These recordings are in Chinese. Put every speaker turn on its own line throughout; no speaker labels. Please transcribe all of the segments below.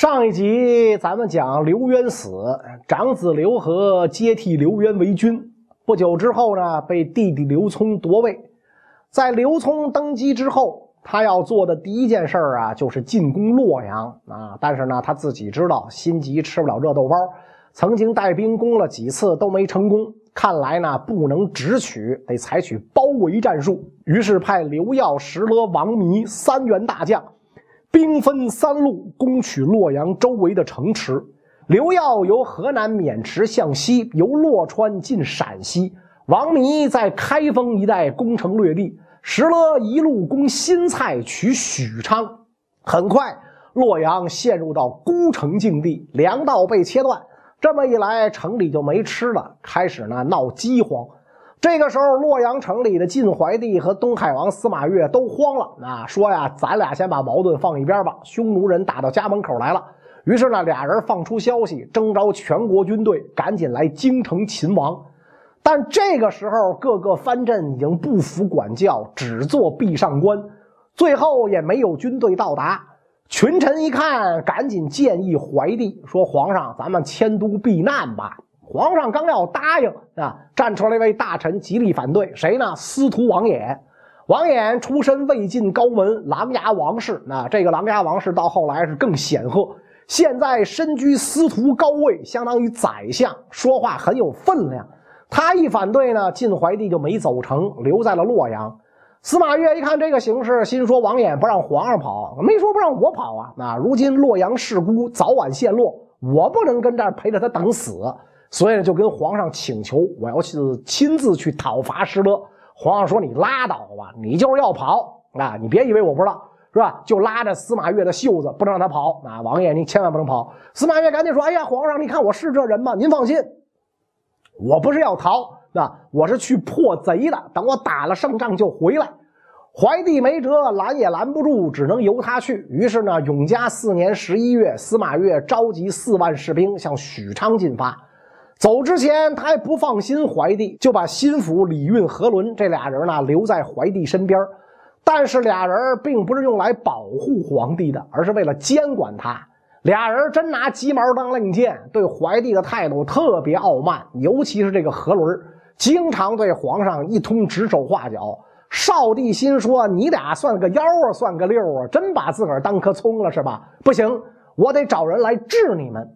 上一集咱们讲刘渊死，长子刘和接替刘渊为君。不久之后呢，被弟弟刘聪夺位。在刘聪登基之后，他要做的第一件事啊，就是进攻洛阳啊。但是呢，他自己知道心急吃不了热豆包，曾经带兵攻了几次都没成功。看来呢，不能直取，得采取包围战术。于是派刘耀、石勒、王弥三员大将。兵分三路攻取洛阳周围的城池。刘耀由河南渑池向西，由洛川进陕西；王弥在开封一带攻城略地，石勒一路攻新蔡，取许昌。很快，洛阳陷入到孤城境地，粮道被切断。这么一来，城里就没吃了，开始呢闹饥荒。这个时候，洛阳城里的晋怀帝和东海王司马越都慌了啊，说呀，咱俩先把矛盾放一边吧。匈奴人打到家门口来了，于是呢，俩人放出消息，征召全国军队，赶紧来京城擒王。但这个时候，各个藩镇已经不服管教，只做壁上观，最后也没有军队到达。群臣一看，赶紧建议怀帝说：“皇上，咱们迁都避难吧。”皇上刚要答应啊，站出来一位大臣极力反对，谁呢？司徒王衍。王衍出身魏晋高门琅琊王氏，那这个琅琊王氏到后来是更显赫，现在身居司徒高位，相当于宰相，说话很有分量。他一反对呢，晋怀帝就没走成，留在了洛阳。司马越一看这个形势，心说：王衍不让皇上跑，没说不让我跑啊。那如今洛阳势孤，早晚陷落，我不能跟这儿陪着他等死。所以呢就跟皇上请求，我要去亲自去讨伐石勒。皇上说：“你拉倒吧，你就是要跑啊！你别以为我不知道，是吧？”就拉着司马越的袖子，不能让他跑。啊，王爷，您千万不能跑！司马越赶紧说：“哎呀，皇上，你看我是这人吗？您放心，我不是要逃，那我是去破贼的。等我打了胜仗就回来。”怀帝没辙，拦也拦不住，只能由他去。于是呢，永嘉四年十一月，司马越召集四万士兵向许昌进发。走之前，他还不放心怀帝，就把心腹李运、何伦这俩人呢留在怀帝身边。但是俩人并不是用来保护皇帝的，而是为了监管他。俩人真拿鸡毛当令箭，对怀帝的态度特别傲慢。尤其是这个何伦，经常对皇上一通指手画脚。少帝心说：“你俩算个幺啊，算个六啊，真把自个儿当棵葱了是吧？不行，我得找人来治你们。”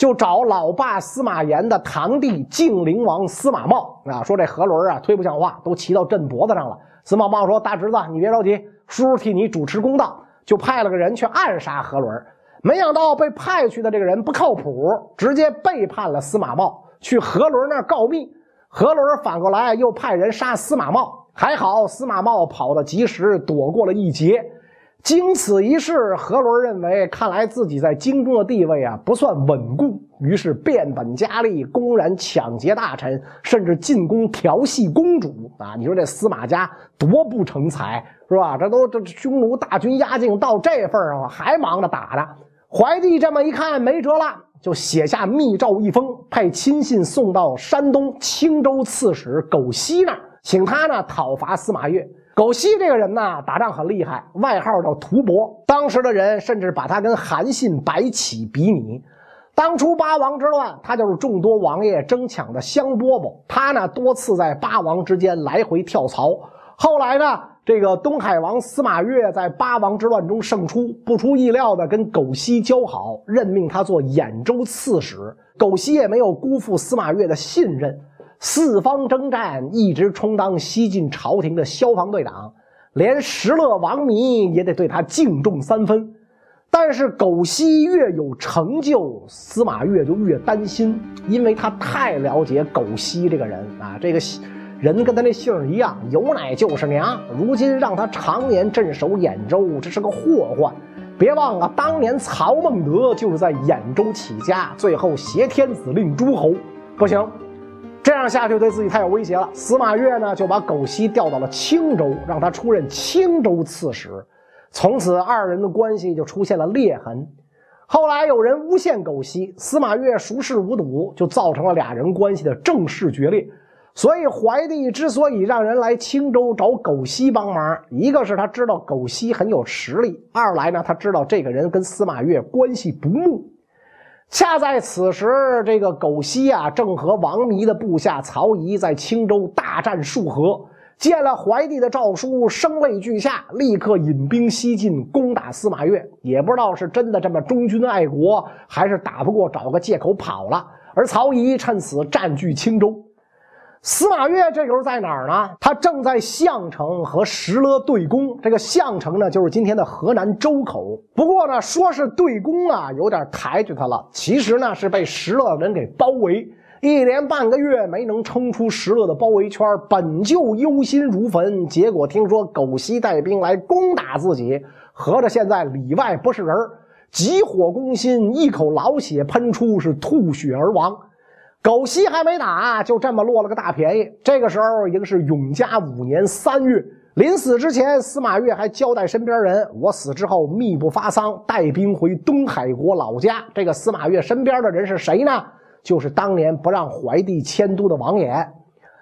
就找老爸司马炎的堂弟晋灵王司马茂啊，说这何伦啊忒不像话，都骑到朕脖子上了。司马茂说：“大侄子，你别着急，叔叔替你主持公道。”就派了个人去暗杀何伦。没想到被派去的这个人不靠谱，直接背叛了司马茂，去何伦那儿告密。何伦反过来又派人杀司马茂，还好司马茂跑得及时，躲过了一劫。经此一事，何伦认为，看来自己在京中的地位啊不算稳固，于是变本加厉，公然抢劫大臣，甚至进宫调戏公主啊！你说这司马家多不成才，是吧？这都这匈奴大军压境到这份上了，还忙着打呢。怀帝这么一看，没辙了，就写下密诏一封，派亲信送到山东青州刺史苟晞那儿，请他呢讨伐司马越。苟晞这个人呢，打仗很厉害，外号叫屠伯。当时的人甚至把他跟韩信、白起比拟。当初八王之乱，他就是众多王爷争抢的香饽饽。他呢，多次在八王之间来回跳槽。后来呢，这个东海王司马越在八王之乱中胜出，不出意料的跟苟晞交好，任命他做兖州刺史。苟晞也没有辜负司马越的信任。四方征战，一直充当西晋朝廷的消防队长，连石勒、王弥也得对他敬重三分。但是苟晞越有成就，司马越就越担心，因为他太了解苟晞这个人啊，这个人跟他那姓一样，有奶就是娘。如今让他常年镇守兖州，这是个祸患。别忘了，当年曹孟德就是在兖州起家，最后挟天子令诸侯，不行。这样下去对自己太有威胁了。司马越呢就把苟晞调到了青州，让他出任青州刺史。从此二人的关系就出现了裂痕。后来有人诬陷苟晞，司马越熟视无睹，就造成了俩人关系的正式决裂。所以怀帝之所以让人来青州找狗西帮忙，一个是他知道狗西很有实力，二来呢他知道这个人跟司马越关系不睦。恰在此时，这个苟西啊正和王弥的部下曹仪在青州大战数合，见了怀帝的诏书，声泪俱下，立刻引兵西进，攻打司马越。也不知道是真的这么忠君爱国，还是打不过找个借口跑了。而曹仪趁此占据青州。司马越这时候在哪儿呢？他正在项城和石勒对攻。这个项城呢，就是今天的河南周口。不过呢，说是对攻啊，有点抬举他了。其实呢，是被石勒人给包围，一连半个月没能冲出石勒的包围圈，本就忧心如焚。结果听说狗西带兵来攻打自己，合着现在里外不是人，急火攻心，一口老血喷出，是吐血而亡。狗西还没打，就这么落了个大便宜。这个时候已经是永嘉五年三月，临死之前，司马越还交代身边人：“我死之后，密不发丧，带兵回东海国老家。”这个司马越身边的人是谁呢？就是当年不让怀帝迁都的王衍。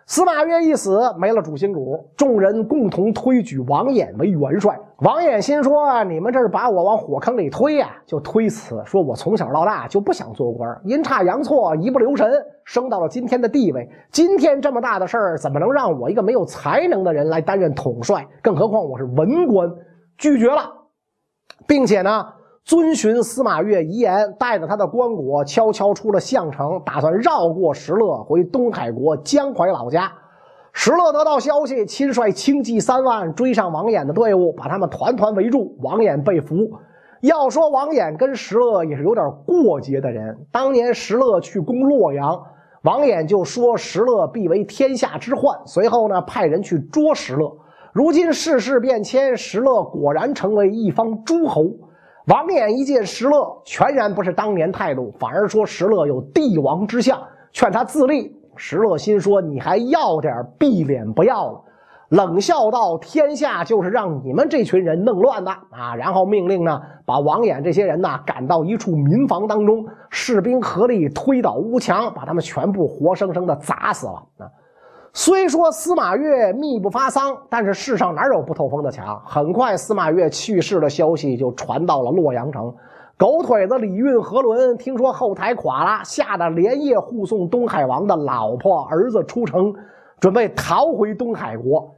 司马越一死，没了主心骨，众人共同推举王衍为元帅。王衍心说：“你们这是把我往火坑里推呀？”就推辞说：“我从小到大就不想做官，阴差阳错，一不留神升到了今天的地位。今天这么大的事儿，怎么能让我一个没有才能的人来担任统帅？更何况我是文官，拒绝了，并且呢。”遵循司马越遗言，带着他的棺椁悄悄出了项城，打算绕过石勒回东海国江淮老家。石勒得到消息，亲率轻骑三万追上王衍的队伍，把他们团团围住。王衍被俘。要说王衍跟石勒也是有点过节的人。当年石勒去攻洛阳，王衍就说石勒必为天下之患，随后呢派人去捉石勒。如今世事变迁，石勒果然成为一方诸侯。王衍一见石勒，全然不是当年态度，反而说石勒有帝王之相，劝他自立。石勒心说：“你还要点碧脸不要了？”冷笑道：“天下就是让你们这群人弄乱的啊！”然后命令呢，把王衍这些人呢赶到一处民房当中，士兵合力推倒屋墙，把他们全部活生生的砸死了啊！虽说司马越密不发丧，但是世上哪有不透风的墙？很快，司马越去世的消息就传到了洛阳城。狗腿子李运、何伦听说后台垮了，吓得连夜护送东海王的老婆、儿子出城，准备逃回东海国。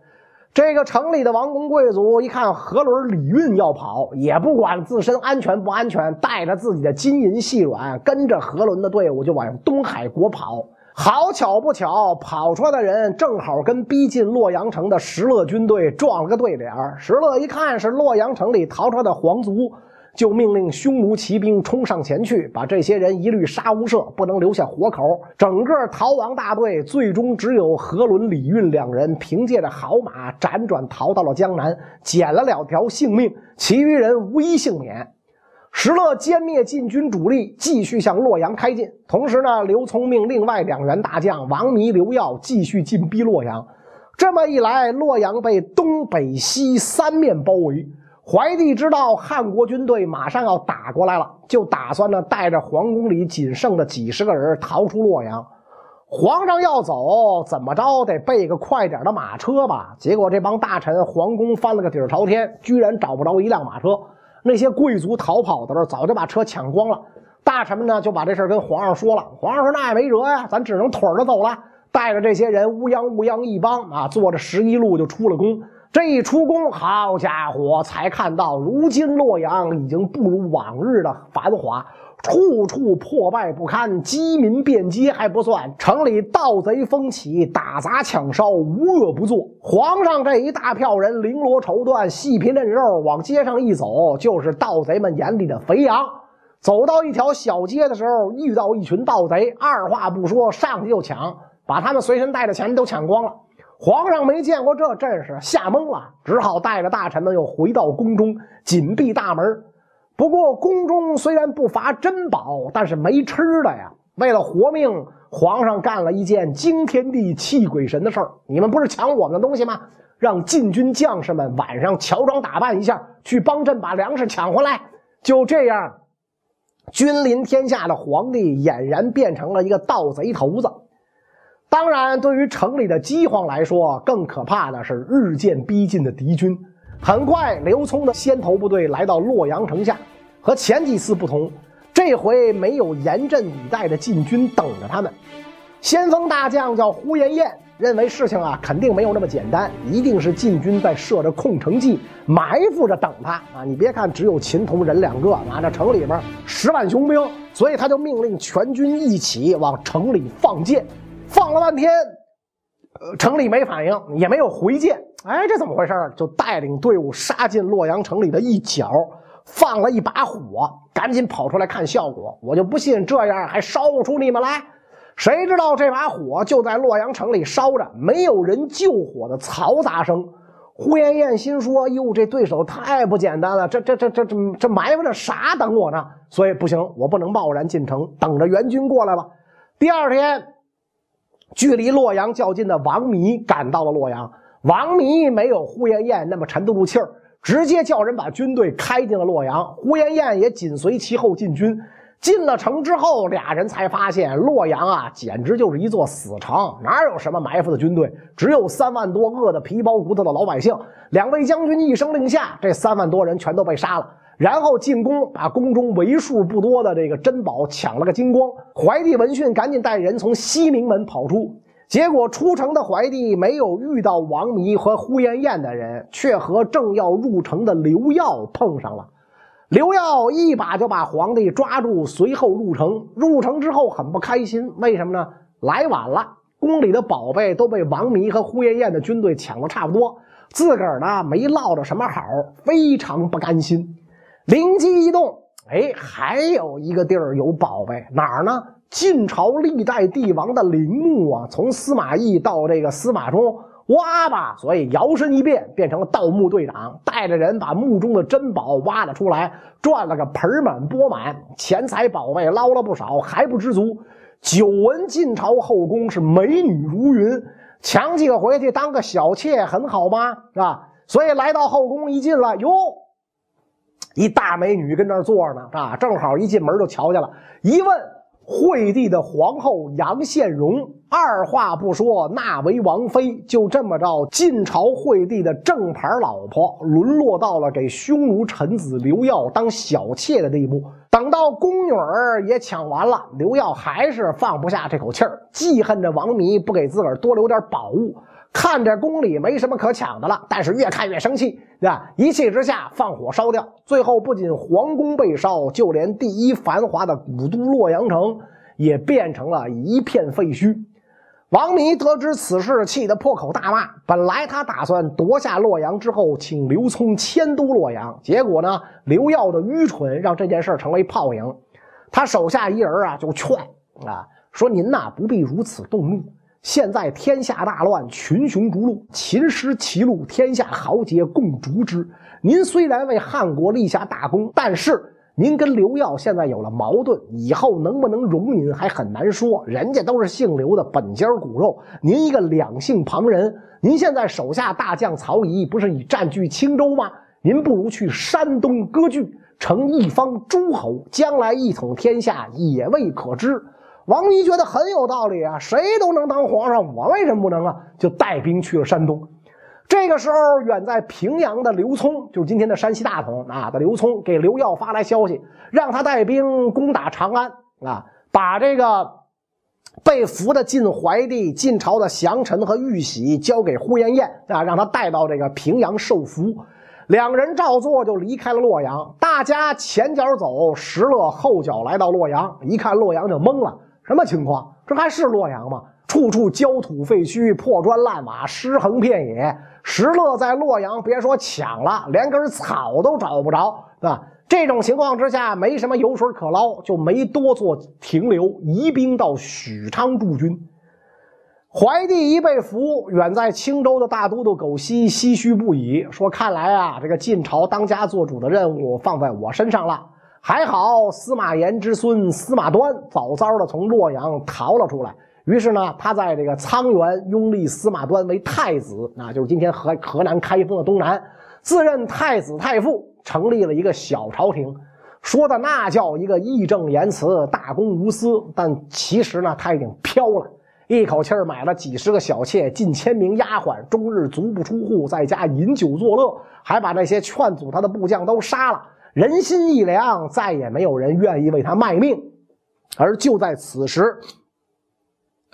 这个城里的王公贵族一看何伦、李运要跑，也不管自身安全不安全，带着自己的金银细软，跟着何伦的队伍就往东海国跑。好巧不巧，跑出来的人正好跟逼近洛阳城的石勒军队撞了个对脸石勒一看是洛阳城里逃出来的皇族，就命令匈奴骑兵冲上前去，把这些人一律杀无赦，不能留下活口。整个逃亡大队最终只有何伦、李运两人凭借着好马辗转逃到了江南，捡了两条性命，其余人无一幸免。石勒歼灭晋军主力，继续向洛阳开进。同时呢，刘聪命另外两员大将王弥、刘耀继续进逼洛阳。这么一来，洛阳被东北西三面包围。怀帝知道汉国军队马上要打过来了，就打算呢带着皇宫里仅剩的几十个人逃出洛阳。皇上要走，怎么着得备个快点的马车吧？结果这帮大臣皇宫翻了个底儿朝天，居然找不着一辆马车。那些贵族逃跑的时候，早就把车抢光了。大臣们呢，就把这事跟皇上说了。皇上说：“那也没辙呀，咱只能腿着走了。”带着这些人乌泱乌泱一帮啊，坐着十一路就出了宫。这一出宫，好家伙，才看到如今洛阳已经不如往日的繁华。处处破败不堪，饥民遍街还不算，城里盗贼风起，打砸抢烧，无恶不作。皇上这一大票人，绫罗绸缎，细皮嫩肉，往街上一走，就是盗贼们眼里的肥羊。走到一条小街的时候，遇到一群盗贼，二话不说，上去就抢，把他们随身带的钱都抢光了。皇上没见过这阵势，吓懵了，只好带着大臣们又回到宫中，紧闭大门。不过宫中虽然不乏珍宝，但是没吃的呀。为了活命，皇上干了一件惊天地泣鬼神的事儿。你们不是抢我们的东西吗？让禁军将士们晚上乔装打扮一下，去帮朕把粮食抢回来。就这样，君临天下的皇帝俨然变成了一个盗贼头子。当然，对于城里的饥荒来说，更可怕的是日渐逼近的敌军。很快，刘聪的先头部队来到洛阳城下，和前几次不同，这回没有严阵以待的禁军等着他们。先锋大将叫呼延晏，认为事情啊肯定没有那么简单，一定是禁军在设着空城计，埋伏着等他啊！你别看只有秦童人两个，啊，这城里边十万雄兵，所以他就命令全军一起往城里放箭，放了半天，呃，城里没反应，也没有回箭。哎，这怎么回事？就带领队伍杀进洛阳城里的一角，放了一把火，赶紧跑出来看效果。我就不信这样还烧不出你们来。谁知道这把火就在洛阳城里烧着，没有人救火的嘈杂声。呼延晏心说：“哟，这对手太不简单了，这这这这这这埋伏着啥等我呢？所以不行，我不能贸然进城，等着援军过来吧。”第二天，距离洛阳较近的王弥赶到了洛阳。王弥没有呼延晏那么沉得住气儿，直接叫人把军队开进了洛阳。呼延晏也紧随其后进军。进了城之后，俩人才发现洛阳啊，简直就是一座死城，哪有什么埋伏的军队？只有三万多饿得皮包骨头的老百姓。两位将军一声令下，这三万多人全都被杀了，然后进宫，把宫中为数不多的这个珍宝抢了个精光。怀帝闻讯，赶紧带人从西明门跑出。结果出城的怀帝没有遇到王弥和呼延晏的人，却和正要入城的刘耀碰上了。刘耀一把就把皇帝抓住，随后入城。入城之后很不开心，为什么呢？来晚了，宫里的宝贝都被王弥和呼延晏的军队抢的差不多，自个儿呢没落着什么好，非常不甘心。灵机一动，哎，还有一个地儿有宝贝，哪儿呢？晋朝历代帝王的陵墓啊，从司马懿到这个司马衷，挖吧，所以摇身一变变成了盗墓队长，带着人把墓中的珍宝挖了出来，赚了个盆满钵满，钱财宝贝捞了不少，还不知足。久闻晋朝后宫是美女如云，抢几个回去当个小妾很好吗？是吧？所以来到后宫一进了，哟，一大美女跟那儿坐着呢，啊，正好一进门就瞧见了，一问。惠帝的皇后杨宪荣，二话不说纳为王妃，就这么着，晋朝惠帝的正牌老婆，沦落到了给匈奴臣子刘耀当小妾的地步。等到宫女儿也抢完了，刘耀还是放不下这口气儿，记恨着王弥不给自个儿多留点宝物。看着宫里没什么可抢的了，但是越看越生气，对吧？一气之下放火烧掉，最后不仅皇宫被烧，就连第一繁华的古都洛阳城也变成了一片废墟。王弥得知此事，气得破口大骂。本来他打算夺下洛阳之后，请刘聪迁都洛阳，结果呢，刘耀的愚蠢让这件事成为泡影。他手下一人啊，就劝啊，说：“您呐，不必如此动怒。”现在天下大乱，群雄逐鹿，秦失其路，天下豪杰共逐之。您虽然为汉国立下大功，但是您跟刘耀现在有了矛盾，以后能不能容您还很难说。人家都是姓刘的本家骨肉，您一个两姓旁人。您现在手下大将曹仪不是已占据青州吗？您不如去山东割据，成一方诸侯，将来一统天下也未可知。王弥觉得很有道理啊，谁都能当皇上，我为什么不能啊？就带兵去了山东。这个时候，远在平阳的刘聪，就是今天的山西大同啊的刘聪，给刘耀发来消息，让他带兵攻打长安啊，把这个被俘的晋怀帝、晋朝的降臣和玉玺交给呼延晏啊，让他带到这个平阳受俘。两人照做，就离开了洛阳。大家前脚走，石勒后脚来到洛阳，一看洛阳就懵了。什么情况？这还是洛阳吗？处处焦土废墟、破砖烂瓦、尸横遍野。石勒在洛阳，别说抢了，连根草都找不着，啊！这种情况之下，没什么油水可捞，就没多做停留，移兵到许昌驻军。怀帝一被俘，远在青州的大都督苟晞唏嘘不已，说：“看来啊，这个晋朝当家做主的任务放在我身上了。”还好，司马炎之孙司马端早早的从洛阳逃了出来。于是呢，他在这个沧源拥立司马端为太子，那就是今天河河南开封的东南，自任太子太傅，成立了一个小朝廷。说的那叫一个义正言辞、大公无私。但其实呢，他已经飘了，一口气买了几十个小妾，近千名丫鬟，终日足不出户，在家饮酒作乐，还把那些劝阻他的部将都杀了。人心一凉，再也没有人愿意为他卖命。而就在此时，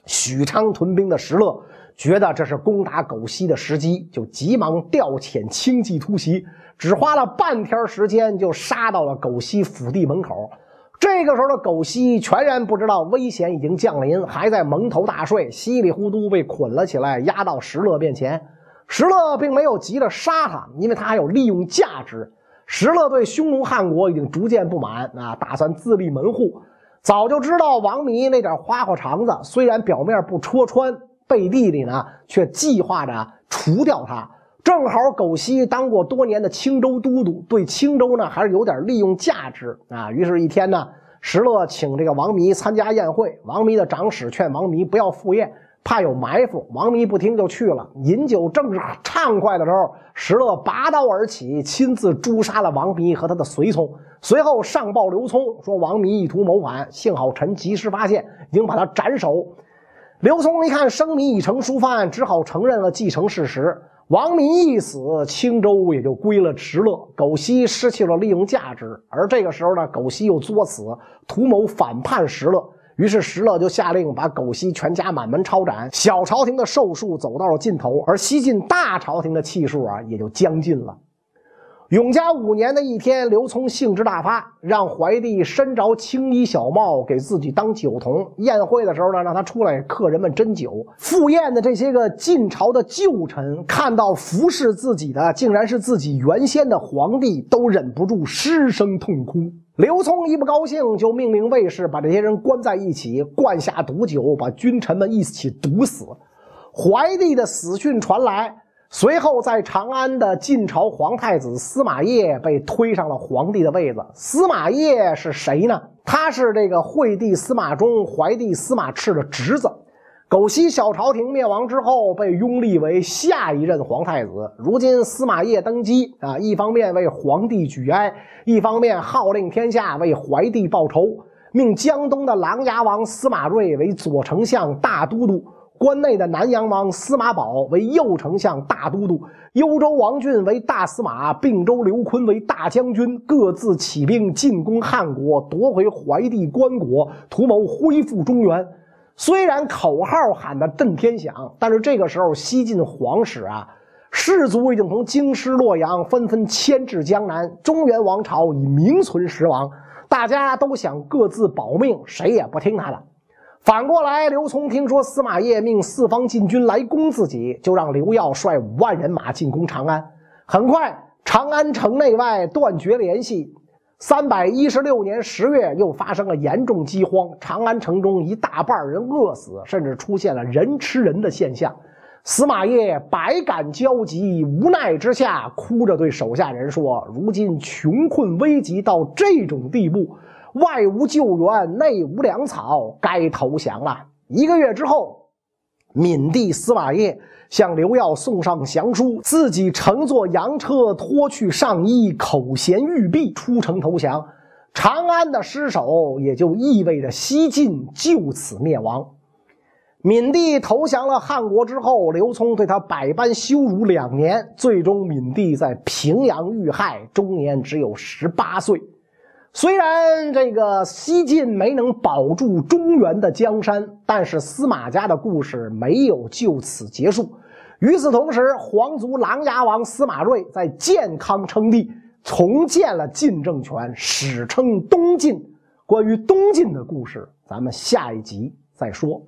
许昌屯兵的石勒觉得这是攻打狗西的时机，就急忙调遣轻骑突袭，只花了半天时间就杀到了狗西府邸门口。这个时候的狗西全然不知道危险已经降临，还在蒙头大睡，稀里糊涂被捆了起来，押到石勒面前。石勒并没有急着杀他，因为他还有利用价值。石勒对匈奴汉国已经逐渐不满啊，打算自立门户。早就知道王弥那点花花肠子，虽然表面不戳穿，背地里呢却计划着除掉他。正好狗西当过多年的青州都督，对青州呢还是有点利用价值啊。于是，一天呢，石勒请这个王弥参加宴会。王弥的长史劝王弥不要赴宴，怕有埋伏。王弥不听就去了。饮酒正是畅快的时候，石勒拔刀而起，亲自诛杀了王弥和他的随从。随后上报刘聪说王弥意图谋反，幸好臣及时发现，已经把他斩首。刘聪一看生米已成熟饭，只好承认了继承事实。王弥一死，青州也就归了石勒。狗西失去了利用价值，而这个时候呢，狗西又作死，图谋反叛石勒。于是石勒就下令把狗西全家满门抄斩。小朝廷的寿数走到了尽头，而西晋大朝廷的气数啊，也就将近了。永嘉五年的一天，刘聪兴致大发，让怀帝身着青衣小帽，给自己当酒童。宴会的时候呢，让他出来客人们斟酒。赴宴的这些个晋朝的旧臣，看到服侍自己的竟然是自己原先的皇帝，都忍不住失声痛哭。刘聪一不高兴，就命令卫士把这些人关在一起，灌下毒酒，把君臣们一起毒死。怀帝的死讯传来。随后，在长安的晋朝皇太子司马懿被推上了皇帝的位子。司马懿是谁呢？他是这个惠帝司马衷、怀帝司马炽的侄子。狗西小朝廷灭亡之后，被拥立为下一任皇太子。如今司马懿登基啊，一方面为皇帝举哀，一方面号令天下为怀帝报仇，命江东的琅琊王司马睿为左丞相、大都督。关内的南阳王司马宝为右丞相、大都督，幽州王俊为大司马，并州刘琨为大将军，各自起兵进攻汉国，夺回怀帝棺椁，图谋恢复中原。虽然口号喊得震天响，但是这个时候西晋皇室啊，士族已经从京师洛阳纷纷迁至江南，中原王朝已名存实亡，大家都想各自保命，谁也不听他的。反过来，刘聪听说司马懿命四方禁军来攻自己，就让刘耀率五万人马进攻长安。很快，长安城内外断绝联系。三百一十六年十月，又发生了严重饥荒，长安城中一大半人饿死，甚至出现了人吃人的现象。司马懿百感交集，无奈之下，哭着对手下人说：“如今穷困危急到这种地步。”外无救援，内无粮草，该投降了。一个月之后，闽帝司马懿向刘耀送上降书，自己乘坐洋车脱去上衣，口衔玉璧出城投降。长安的失守，也就意味着西晋就此灭亡。闵帝投降了汉国之后，刘聪对他百般羞辱两年，最终闵帝在平阳遇害，终年只有十八岁。虽然这个西晋没能保住中原的江山，但是司马家的故事没有就此结束。与此同时，皇族琅琊王司马睿在建康称帝，重建了晋政权，史称东晋。关于东晋的故事，咱们下一集再说。